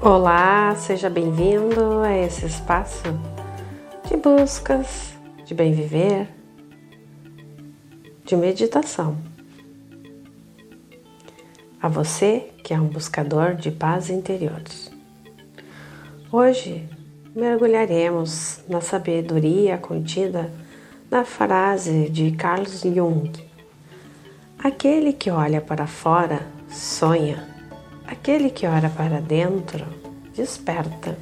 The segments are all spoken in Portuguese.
Olá, seja bem-vindo a esse espaço de buscas, de bem viver, de meditação. A você que é um buscador de paz interior. Hoje mergulharemos na sabedoria contida na frase de Carlos Jung: Aquele que olha para fora sonha Aquele que ora para dentro desperta.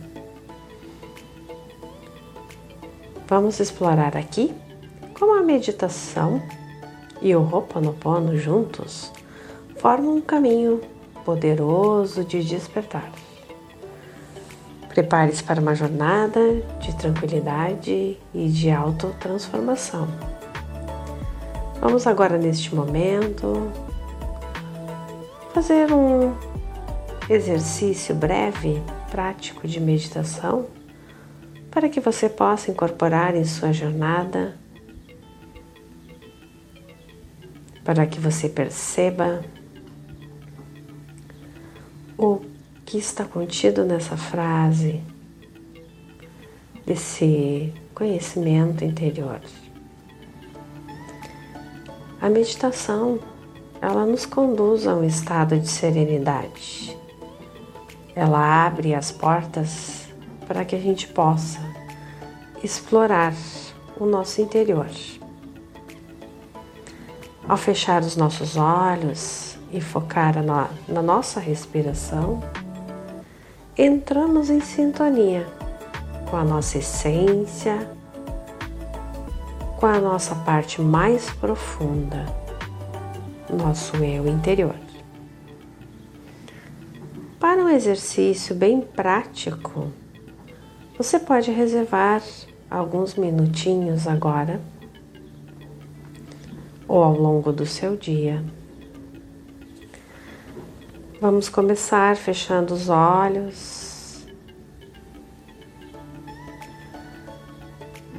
Vamos explorar aqui como a meditação e o Ho'oponopono juntos formam um caminho poderoso de despertar. Prepare-se para uma jornada de tranquilidade e de autotransformação. Vamos agora, neste momento, fazer um exercício breve, prático de meditação para que você possa incorporar em sua jornada, para que você perceba o que está contido nessa frase, desse conhecimento interior. A meditação, ela nos conduz a um estado de serenidade ela abre as portas para que a gente possa explorar o nosso interior. Ao fechar os nossos olhos e focar no, na nossa respiração, entramos em sintonia com a nossa essência, com a nossa parte mais profunda, nosso eu interior. Um exercício bem prático, você pode reservar alguns minutinhos agora ou ao longo do seu dia. Vamos começar fechando os olhos.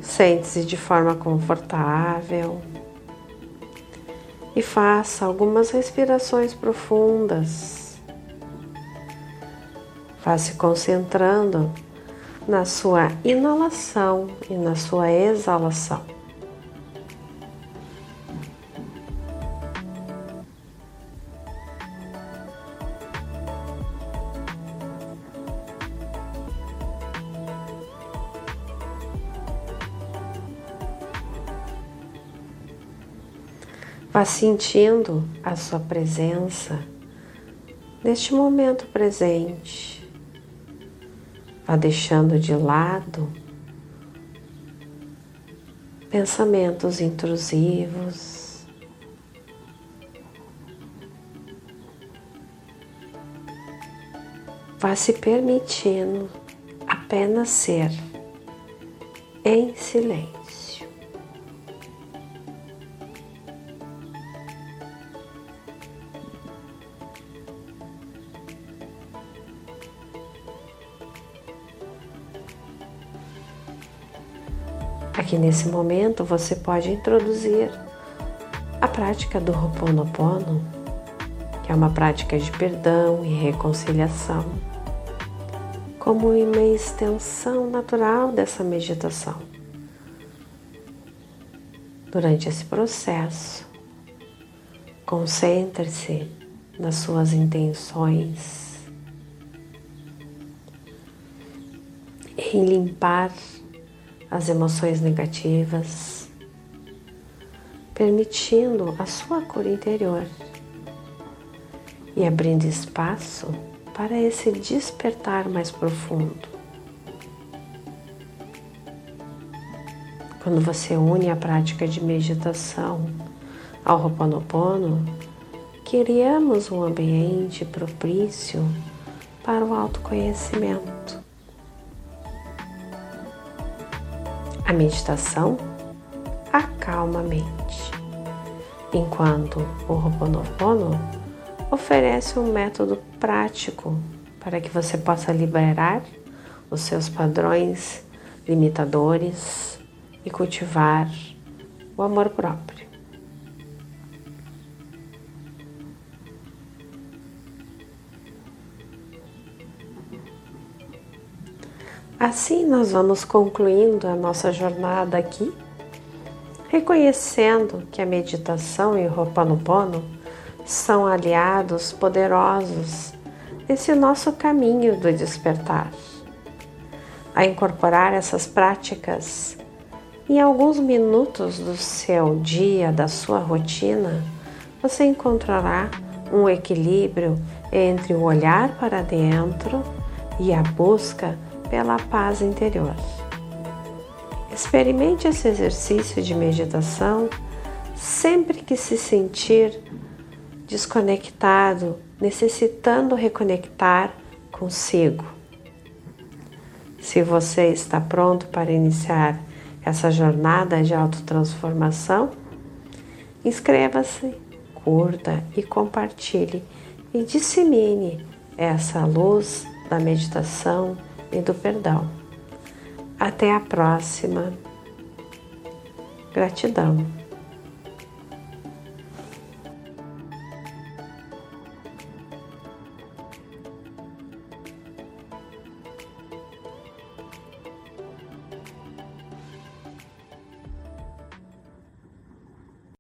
Sente-se de forma confortável e faça algumas respirações profundas Vá se concentrando na sua inalação e na sua exalação. Vá sentindo a sua presença neste momento presente. Vá deixando de lado pensamentos intrusivos. Vá se permitindo apenas ser em silêncio. Aqui nesse momento você pode introduzir a prática do Ho'oponopono, que é uma prática de perdão e reconciliação, como uma extensão natural dessa meditação. Durante esse processo, concentre-se nas suas intenções em limpar as emoções negativas, permitindo a sua cura interior e abrindo espaço para esse despertar mais profundo. Quando você une a prática de meditação ao Ho'oponopono, criamos um ambiente propício para o autoconhecimento A meditação acalma a mente, enquanto o Ho'oponopono oferece um método prático para que você possa liberar os seus padrões limitadores e cultivar o amor próprio. Assim, nós vamos concluindo a nossa jornada aqui, reconhecendo que a meditação e o Ho'oponopono são aliados poderosos nesse nosso caminho do despertar. A incorporar essas práticas em alguns minutos do seu dia, da sua rotina, você encontrará um equilíbrio entre o olhar para dentro e a busca pela paz interior. Experimente esse exercício de meditação sempre que se sentir desconectado, necessitando reconectar consigo. Se você está pronto para iniciar essa jornada de autotransformação, inscreva-se, curta e compartilhe e dissemine essa luz da meditação e do perdão. Até a próxima. Gratidão.